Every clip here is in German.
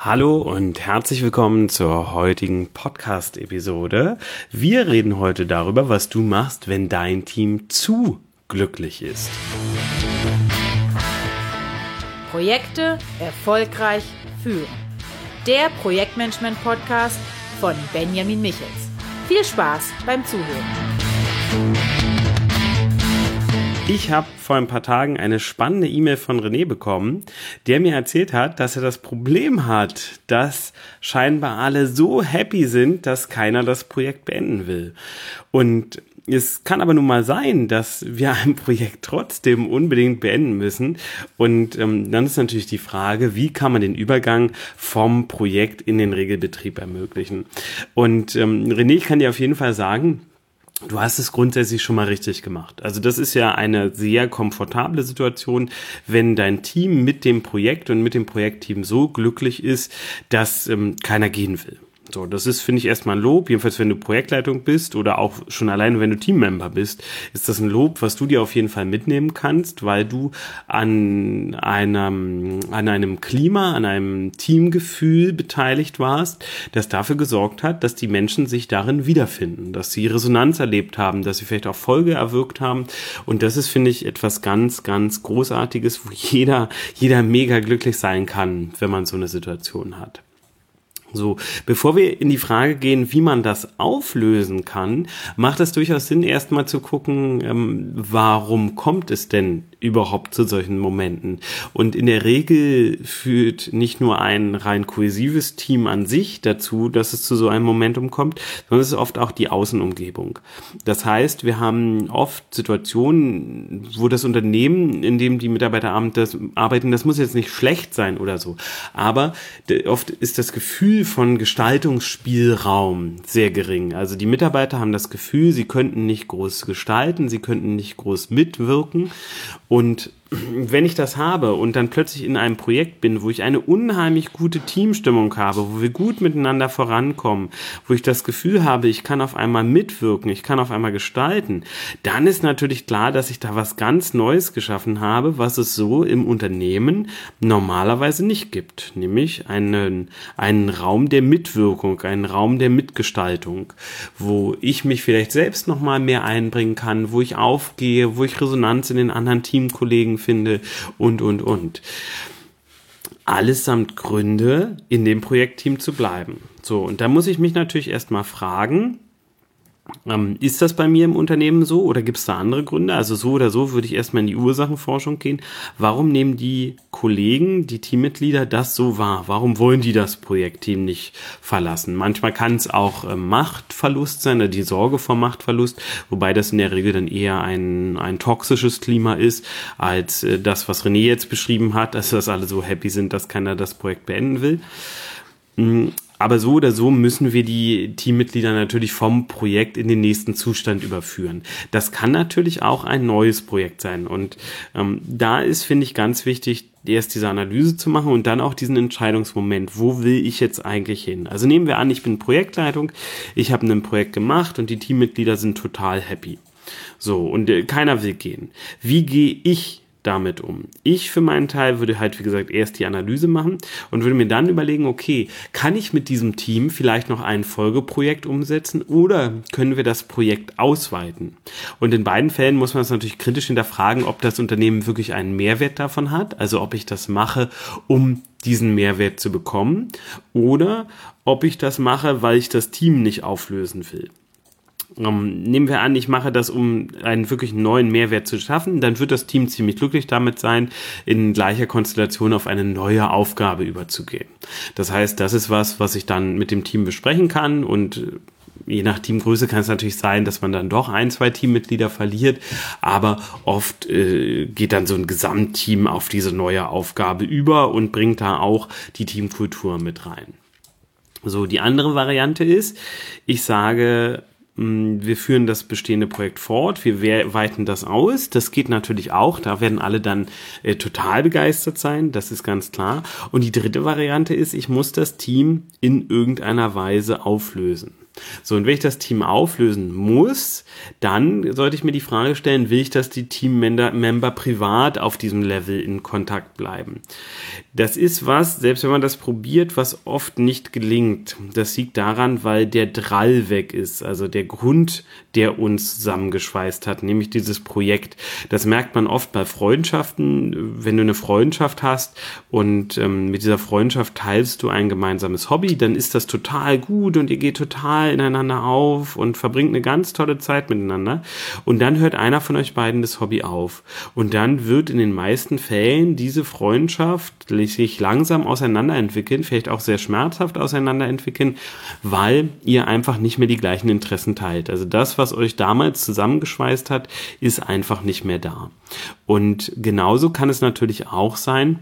Hallo und herzlich willkommen zur heutigen Podcast-Episode. Wir reden heute darüber, was du machst, wenn dein Team zu glücklich ist. Projekte erfolgreich führen. Der Projektmanagement-Podcast von Benjamin Michels. Viel Spaß beim Zuhören. Ich habe vor ein paar Tagen eine spannende E-Mail von René bekommen, der mir erzählt hat, dass er das Problem hat, dass scheinbar alle so happy sind, dass keiner das Projekt beenden will. Und es kann aber nun mal sein, dass wir ein Projekt trotzdem unbedingt beenden müssen. Und ähm, dann ist natürlich die Frage, wie kann man den Übergang vom Projekt in den Regelbetrieb ermöglichen? Und ähm, René, ich kann dir auf jeden Fall sagen, Du hast es grundsätzlich schon mal richtig gemacht. Also das ist ja eine sehr komfortable Situation, wenn dein Team mit dem Projekt und mit dem Projektteam so glücklich ist, dass ähm, keiner gehen will. So, das ist, finde ich, erstmal ein Lob. Jedenfalls, wenn du Projektleitung bist oder auch schon alleine, wenn du Teammember bist, ist das ein Lob, was du dir auf jeden Fall mitnehmen kannst, weil du an einem, an einem Klima, an einem Teamgefühl beteiligt warst, das dafür gesorgt hat, dass die Menschen sich darin wiederfinden, dass sie Resonanz erlebt haben, dass sie vielleicht auch Folge erwirkt haben. Und das ist, finde ich, etwas ganz, ganz Großartiges, wo jeder, jeder mega glücklich sein kann, wenn man so eine Situation hat. So, bevor wir in die Frage gehen, wie man das auflösen kann, macht es durchaus Sinn, erstmal zu gucken, ähm, warum kommt es denn überhaupt zu solchen Momenten? Und in der Regel führt nicht nur ein rein kohäsives Team an sich dazu, dass es zu so einem Momentum kommt, sondern es ist oft auch die Außenumgebung. Das heißt, wir haben oft Situationen, wo das Unternehmen, in dem die Mitarbeiter arbeiten, das muss jetzt nicht schlecht sein oder so, aber oft ist das Gefühl, von Gestaltungsspielraum sehr gering. Also die Mitarbeiter haben das Gefühl, sie könnten nicht groß gestalten, sie könnten nicht groß mitwirken und wenn ich das habe und dann plötzlich in einem Projekt bin, wo ich eine unheimlich gute Teamstimmung habe, wo wir gut miteinander vorankommen, wo ich das Gefühl habe, ich kann auf einmal mitwirken, ich kann auf einmal gestalten, dann ist natürlich klar, dass ich da was ganz Neues geschaffen habe, was es so im Unternehmen normalerweise nicht gibt, nämlich einen, einen Raum der Mitwirkung, einen Raum der Mitgestaltung, wo ich mich vielleicht selbst nochmal mehr einbringen kann, wo ich aufgehe, wo ich Resonanz in den anderen Teamkollegen finde und, und, und. Allesamt Gründe, in dem Projektteam zu bleiben. So, und da muss ich mich natürlich erstmal fragen, ähm, ist das bei mir im Unternehmen so oder gibt es da andere Gründe? Also so oder so würde ich erstmal in die Ursachenforschung gehen. Warum nehmen die Kollegen, die Teammitglieder das so wahr? Warum wollen die das Projektteam nicht verlassen? Manchmal kann es auch äh, Machtverlust sein, oder die Sorge vor Machtverlust, wobei das in der Regel dann eher ein, ein toxisches Klima ist, als äh, das, was René jetzt beschrieben hat, dass das alle so happy sind, dass keiner das Projekt beenden will. Mm, aber so oder so müssen wir die Teammitglieder natürlich vom Projekt in den nächsten Zustand überführen. Das kann natürlich auch ein neues Projekt sein. Und ähm, da ist, finde ich, ganz wichtig, erst diese Analyse zu machen und dann auch diesen Entscheidungsmoment. Wo will ich jetzt eigentlich hin? Also nehmen wir an, ich bin Projektleitung, ich habe ein Projekt gemacht und die Teammitglieder sind total happy. So, und äh, keiner will gehen. Wie gehe ich damit um? Ich für meinen Teil würde halt, wie gesagt, erst die Analyse machen und würde mir dann überlegen, okay, kann ich mit diesem Team vielleicht noch ein Folgeprojekt umsetzen oder können wir das Projekt ausweiten? Und in beiden Fällen muss man es natürlich kritisch hinterfragen, ob das Unternehmen wirklich einen Mehrwert davon hat, also ob ich das mache, um diesen Mehrwert zu bekommen oder ob ich das mache, weil ich das Team nicht auflösen will. Ähm, nehmen wir an, ich mache das, um einen wirklich neuen Mehrwert zu schaffen, dann wird das Team ziemlich glücklich damit sein, in gleicher Konstellation auf eine neue Aufgabe überzugehen. Das heißt, das ist was, was ich dann mit dem Team besprechen kann und äh, je nach Teamgröße kann es natürlich sein, dass man dann doch ein, zwei Teammitglieder verliert, aber oft äh, geht dann so ein Gesamtteam auf diese neue Aufgabe über und bringt da auch die Teamkultur mit rein. So, die andere Variante ist, ich sage, wir führen das bestehende Projekt fort, wir weiten das aus. Das geht natürlich auch, da werden alle dann äh, total begeistert sein, das ist ganz klar. Und die dritte Variante ist, ich muss das Team in irgendeiner Weise auflösen. So, und wenn ich das Team auflösen muss, dann sollte ich mir die Frage stellen, will ich, dass die Teammember privat auf diesem Level in Kontakt bleiben? Das ist was, selbst wenn man das probiert, was oft nicht gelingt. Das liegt daran, weil der Drall weg ist, also der Grund, der uns zusammengeschweißt hat, nämlich dieses Projekt. Das merkt man oft bei Freundschaften, wenn du eine Freundschaft hast und ähm, mit dieser Freundschaft teilst du ein gemeinsames Hobby, dann ist das total gut und ihr geht total ineinander auf und verbringt eine ganz tolle Zeit miteinander. Und dann hört einer von euch beiden das Hobby auf. Und dann wird in den meisten Fällen diese Freundschaft sich langsam auseinanderentwickeln, vielleicht auch sehr schmerzhaft auseinanderentwickeln, weil ihr einfach nicht mehr die gleichen Interessen teilt. Also das, was euch damals zusammengeschweißt hat, ist einfach nicht mehr da. Und genauso kann es natürlich auch sein,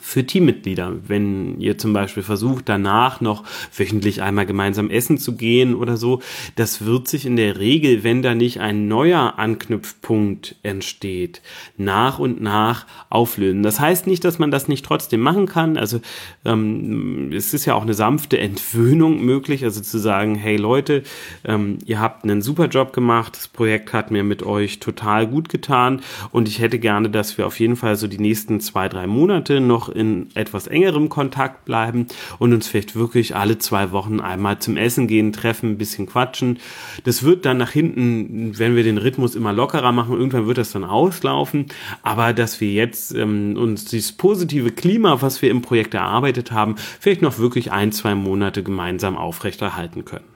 für Teammitglieder. Wenn ihr zum Beispiel versucht, danach noch wöchentlich einmal gemeinsam essen zu gehen oder so, das wird sich in der Regel, wenn da nicht ein neuer Anknüpfpunkt entsteht, nach und nach auflösen. Das heißt nicht, dass man das nicht trotzdem machen kann. Also ähm, es ist ja auch eine sanfte Entwöhnung möglich, also zu sagen, hey Leute, ähm, ihr habt einen super Job gemacht, das Projekt hat mir mit euch total gut getan und ich hätte gerne, dass wir auf jeden Fall so die nächsten zwei, drei Monate noch noch in etwas engerem Kontakt bleiben und uns vielleicht wirklich alle zwei Wochen einmal zum Essen gehen, treffen, ein bisschen quatschen. Das wird dann nach hinten, wenn wir den Rhythmus immer lockerer machen, irgendwann wird das dann auslaufen. Aber dass wir jetzt ähm, uns dieses positive Klima, was wir im Projekt erarbeitet haben, vielleicht noch wirklich ein, zwei Monate gemeinsam aufrechterhalten können.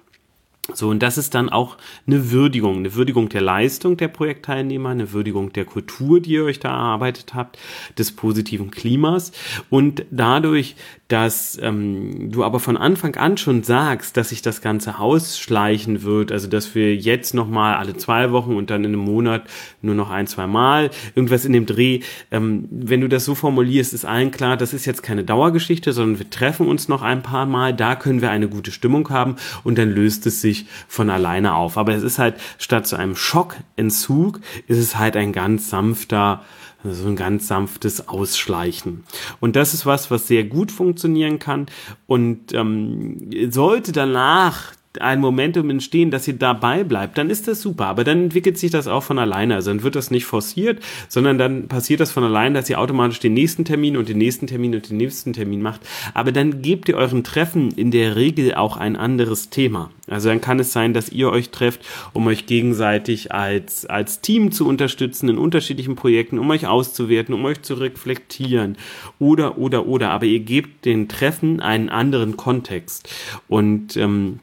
So, und das ist dann auch eine Würdigung, eine Würdigung der Leistung der Projektteilnehmer, eine Würdigung der Kultur, die ihr euch da erarbeitet habt, des positiven Klimas. Und dadurch, dass ähm, du aber von Anfang an schon sagst, dass sich das Ganze ausschleichen wird, also dass wir jetzt nochmal alle zwei Wochen und dann in einem Monat nur noch ein, zwei Mal, irgendwas in dem Dreh, ähm, wenn du das so formulierst, ist allen klar, das ist jetzt keine Dauergeschichte, sondern wir treffen uns noch ein paar Mal, da können wir eine gute Stimmung haben und dann löst es sich von alleine auf. Aber es ist halt, statt zu einem Schockentzug, ist es halt ein ganz sanfter, so ein ganz sanftes Ausschleichen. Und das ist was, was sehr gut funktionieren kann und ähm, sollte danach ein Momentum entstehen, dass ihr dabei bleibt, dann ist das super. Aber dann entwickelt sich das auch von alleine. Also dann wird das nicht forciert, sondern dann passiert das von alleine, dass ihr automatisch den nächsten Termin und den nächsten Termin und den nächsten Termin macht. Aber dann gebt ihr euren Treffen in der Regel auch ein anderes Thema. Also dann kann es sein, dass ihr euch trefft, um euch gegenseitig als, als Team zu unterstützen in unterschiedlichen Projekten, um euch auszuwerten, um euch zu reflektieren oder, oder, oder. Aber ihr gebt den Treffen einen anderen Kontext. Und ähm,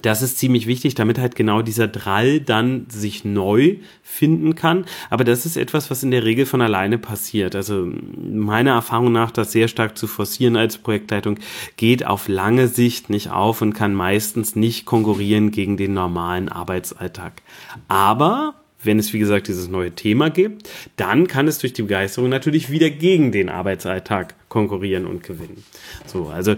das ist ziemlich wichtig, damit halt genau dieser Drall dann sich neu finden kann. Aber das ist etwas, was in der Regel von alleine passiert. Also meiner Erfahrung nach, das sehr stark zu forcieren als Projektleitung geht auf lange Sicht nicht auf und kann meistens nicht konkurrieren gegen den normalen Arbeitsalltag. Aber wenn es, wie gesagt, dieses neue Thema gibt, dann kann es durch die Begeisterung natürlich wieder gegen den Arbeitsalltag konkurrieren und gewinnen. So, also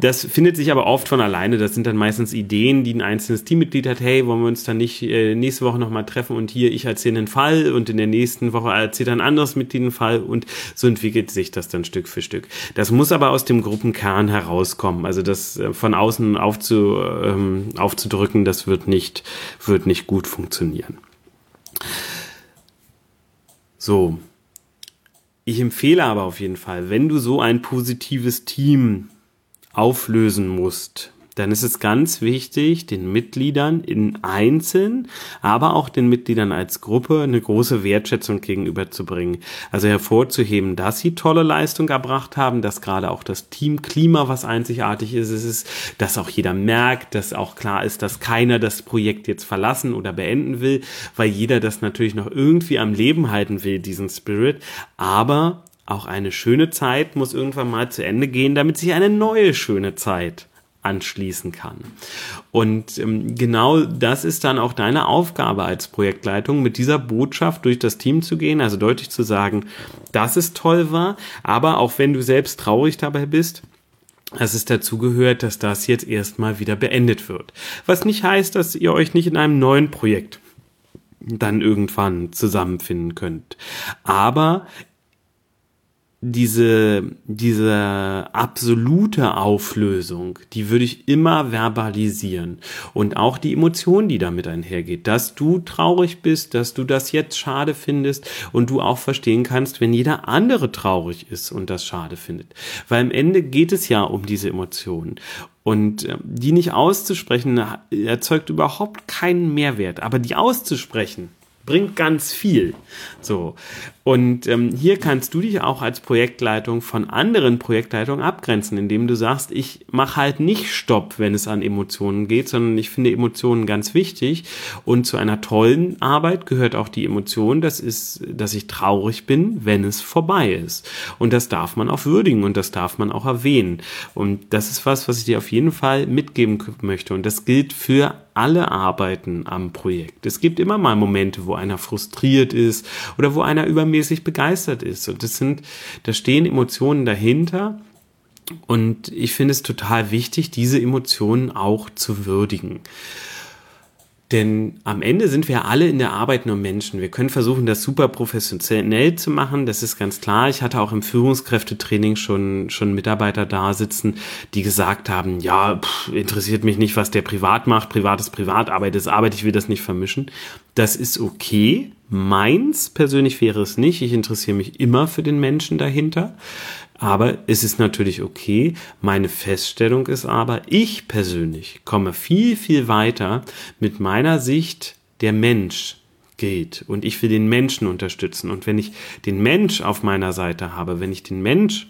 das findet sich aber oft von alleine. Das sind dann meistens Ideen, die ein einzelnes Teammitglied hat. Hey, wollen wir uns dann nicht äh, nächste Woche nochmal treffen und hier ich erzähle einen Fall und in der nächsten Woche erzählt ein anderes Mitglied einen Fall und so entwickelt sich das dann Stück für Stück. Das muss aber aus dem Gruppenkern herauskommen. Also das äh, von außen aufzu, ähm, aufzudrücken, das wird nicht, wird nicht gut funktionieren. So. Ich empfehle aber auf jeden Fall, wenn du so ein positives Team auflösen musst, dann ist es ganz wichtig, den Mitgliedern in Einzeln, aber auch den Mitgliedern als Gruppe eine große Wertschätzung gegenüberzubringen. Also hervorzuheben, dass sie tolle Leistung erbracht haben, dass gerade auch das Teamklima was einzigartig ist. Ist, dass auch jeder merkt, dass auch klar ist, dass keiner das Projekt jetzt verlassen oder beenden will, weil jeder das natürlich noch irgendwie am Leben halten will, diesen Spirit. Aber auch eine schöne Zeit muss irgendwann mal zu Ende gehen, damit sich eine neue schöne Zeit anschließen kann. Und ähm, genau das ist dann auch deine Aufgabe als Projektleitung, mit dieser Botschaft durch das Team zu gehen, also deutlich zu sagen, dass es toll war, aber auch wenn du selbst traurig dabei bist, dass es dazu gehört, dass das jetzt erstmal wieder beendet wird. Was nicht heißt, dass ihr euch nicht in einem neuen Projekt dann irgendwann zusammenfinden könnt. Aber diese, diese absolute Auflösung, die würde ich immer verbalisieren. Und auch die Emotion, die damit einhergeht, dass du traurig bist, dass du das jetzt schade findest und du auch verstehen kannst, wenn jeder andere traurig ist und das schade findet. Weil am Ende geht es ja um diese Emotionen. Und äh, die nicht auszusprechen, erzeugt überhaupt keinen Mehrwert. Aber die auszusprechen, bringt ganz viel. So. Und ähm, hier kannst du dich auch als Projektleitung von anderen Projektleitungen abgrenzen, indem du sagst, ich mache halt nicht Stopp, wenn es an Emotionen geht, sondern ich finde Emotionen ganz wichtig. Und zu einer tollen Arbeit gehört auch die Emotion, das ist, dass ich traurig bin, wenn es vorbei ist. Und das darf man auch würdigen und das darf man auch erwähnen. Und das ist was, was ich dir auf jeden Fall mitgeben möchte. Und das gilt für alle arbeiten am Projekt. Es gibt immer mal Momente, wo einer frustriert ist oder wo einer übermäßig begeistert ist. Und das sind, da stehen Emotionen dahinter. Und ich finde es total wichtig, diese Emotionen auch zu würdigen. Denn am Ende sind wir alle in der Arbeit nur Menschen. Wir können versuchen, das super professionell zu machen. Das ist ganz klar. Ich hatte auch im Führungskräftetraining schon, schon Mitarbeiter da sitzen, die gesagt haben, ja, pff, interessiert mich nicht, was der privat macht. Privat ist privat, Arbeit ist Arbeit. Ich will das nicht vermischen. Das ist okay. Meins persönlich wäre es nicht. Ich interessiere mich immer für den Menschen dahinter. Aber es ist natürlich okay. Meine Feststellung ist aber, ich persönlich komme viel, viel weiter mit meiner Sicht der Mensch geht. Und ich will den Menschen unterstützen. Und wenn ich den Mensch auf meiner Seite habe, wenn ich den Mensch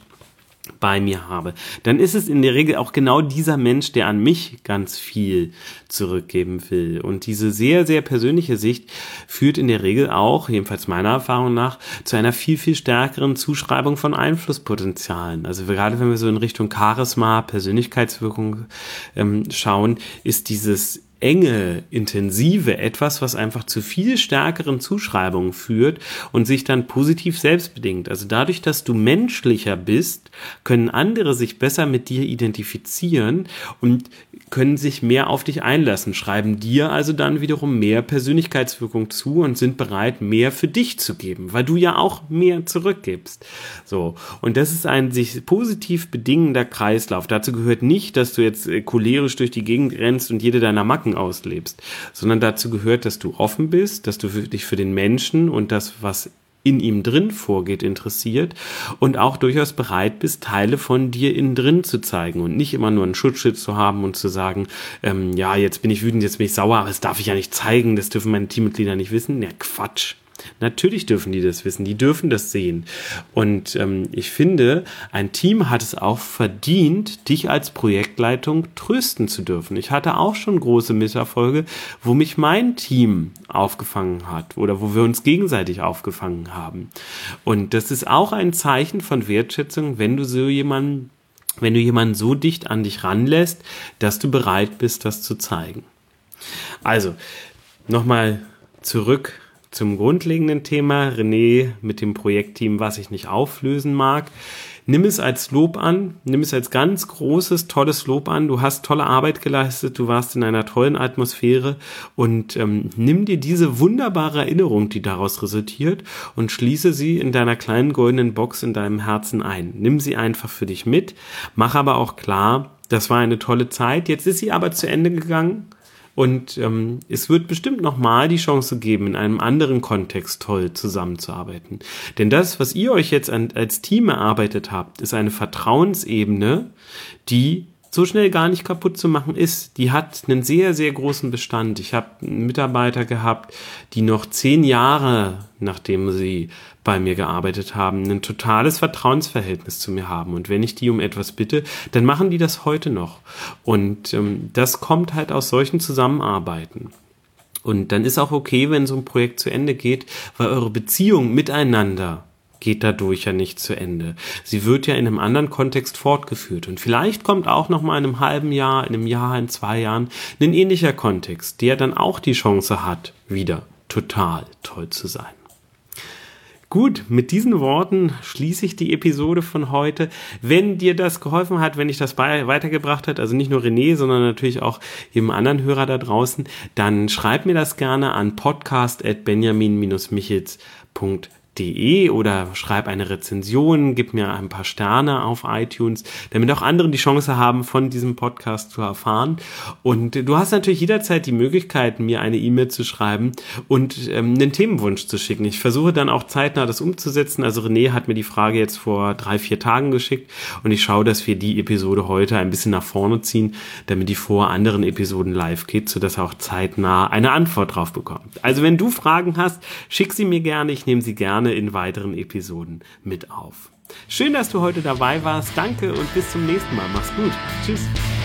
bei mir habe, dann ist es in der Regel auch genau dieser Mensch, der an mich ganz viel zurückgeben will. Und diese sehr, sehr persönliche Sicht führt in der Regel auch, jedenfalls meiner Erfahrung nach, zu einer viel, viel stärkeren Zuschreibung von Einflusspotenzialen. Also gerade wenn wir so in Richtung Charisma, Persönlichkeitswirkung ähm, schauen, ist dieses enge, intensive etwas, was einfach zu viel stärkeren Zuschreibungen führt und sich dann positiv selbst bedingt. Also dadurch, dass du menschlicher bist, können andere sich besser mit dir identifizieren und können sich mehr auf dich einlassen, schreiben dir also dann wiederum mehr Persönlichkeitswirkung zu und sind bereit, mehr für dich zu geben, weil du ja auch mehr zurückgibst. So. Und das ist ein sich positiv bedingender Kreislauf. Dazu gehört nicht, dass du jetzt äh, cholerisch durch die Gegend rennst und jede deiner Macken auslebst, sondern dazu gehört, dass du offen bist, dass du dich für den Menschen und das, was in ihm drin vorgeht, interessiert und auch durchaus bereit bist, Teile von dir innen drin zu zeigen und nicht immer nur einen Schutzschild zu haben und zu sagen, ähm, ja, jetzt bin ich wütend, jetzt bin ich sauer, aber das darf ich ja nicht zeigen, das dürfen meine Teammitglieder nicht wissen. Ja, Quatsch. Natürlich dürfen die das wissen, die dürfen das sehen. Und ähm, ich finde, ein Team hat es auch verdient, dich als Projektleitung trösten zu dürfen. Ich hatte auch schon große Misserfolge, wo mich mein Team aufgefangen hat oder wo wir uns gegenseitig aufgefangen haben. Und das ist auch ein Zeichen von Wertschätzung, wenn du so jemanden wenn du jemanden so dicht an dich ranlässt, dass du bereit bist, das zu zeigen. Also, nochmal zurück zum grundlegenden Thema. René mit dem Projektteam, was ich nicht auflösen mag. Nimm es als Lob an, nimm es als ganz großes, tolles Lob an. Du hast tolle Arbeit geleistet, du warst in einer tollen Atmosphäre und ähm, nimm dir diese wunderbare Erinnerung, die daraus resultiert, und schließe sie in deiner kleinen goldenen Box in deinem Herzen ein. Nimm sie einfach für dich mit, mach aber auch klar, das war eine tolle Zeit, jetzt ist sie aber zu Ende gegangen und ähm, es wird bestimmt nochmal die Chance geben, in einem anderen Kontext toll zusammenzuarbeiten. Denn das, was ihr euch jetzt an, als Team erarbeitet habt, ist eine Vertrauensebene, die so schnell gar nicht kaputt zu machen ist. Die hat einen sehr, sehr großen Bestand. Ich habe Mitarbeiter gehabt, die noch zehn Jahre, nachdem sie bei mir gearbeitet haben, ein totales Vertrauensverhältnis zu mir haben. Und wenn ich die um etwas bitte, dann machen die das heute noch. Und ähm, das kommt halt aus solchen Zusammenarbeiten. Und dann ist auch okay, wenn so ein Projekt zu Ende geht, weil eure Beziehung miteinander geht dadurch ja nicht zu Ende. Sie wird ja in einem anderen Kontext fortgeführt und vielleicht kommt auch noch mal in einem halben Jahr, in einem Jahr, in zwei Jahren ein ähnlicher Kontext, der dann auch die Chance hat, wieder total toll zu sein. Gut, mit diesen Worten schließe ich die Episode von heute. Wenn dir das geholfen hat, wenn ich das weitergebracht hat, also nicht nur René, sondern natürlich auch jedem anderen Hörer da draußen, dann schreib mir das gerne an podcast.benjamin-michels.de De oder schreib eine Rezension, gib mir ein paar Sterne auf iTunes, damit auch andere die Chance haben, von diesem Podcast zu erfahren. Und du hast natürlich jederzeit die Möglichkeit, mir eine E-Mail zu schreiben und ähm, einen Themenwunsch zu schicken. Ich versuche dann auch zeitnah das umzusetzen. Also René hat mir die Frage jetzt vor drei, vier Tagen geschickt und ich schaue, dass wir die Episode heute ein bisschen nach vorne ziehen, damit die vor anderen Episoden live geht, sodass er auch zeitnah eine Antwort drauf bekommt. Also wenn du Fragen hast, schick sie mir gerne. Ich nehme sie gerne gerne in weiteren Episoden mit auf. Schön, dass du heute dabei warst. Danke und bis zum nächsten Mal. Mach's gut. Tschüss.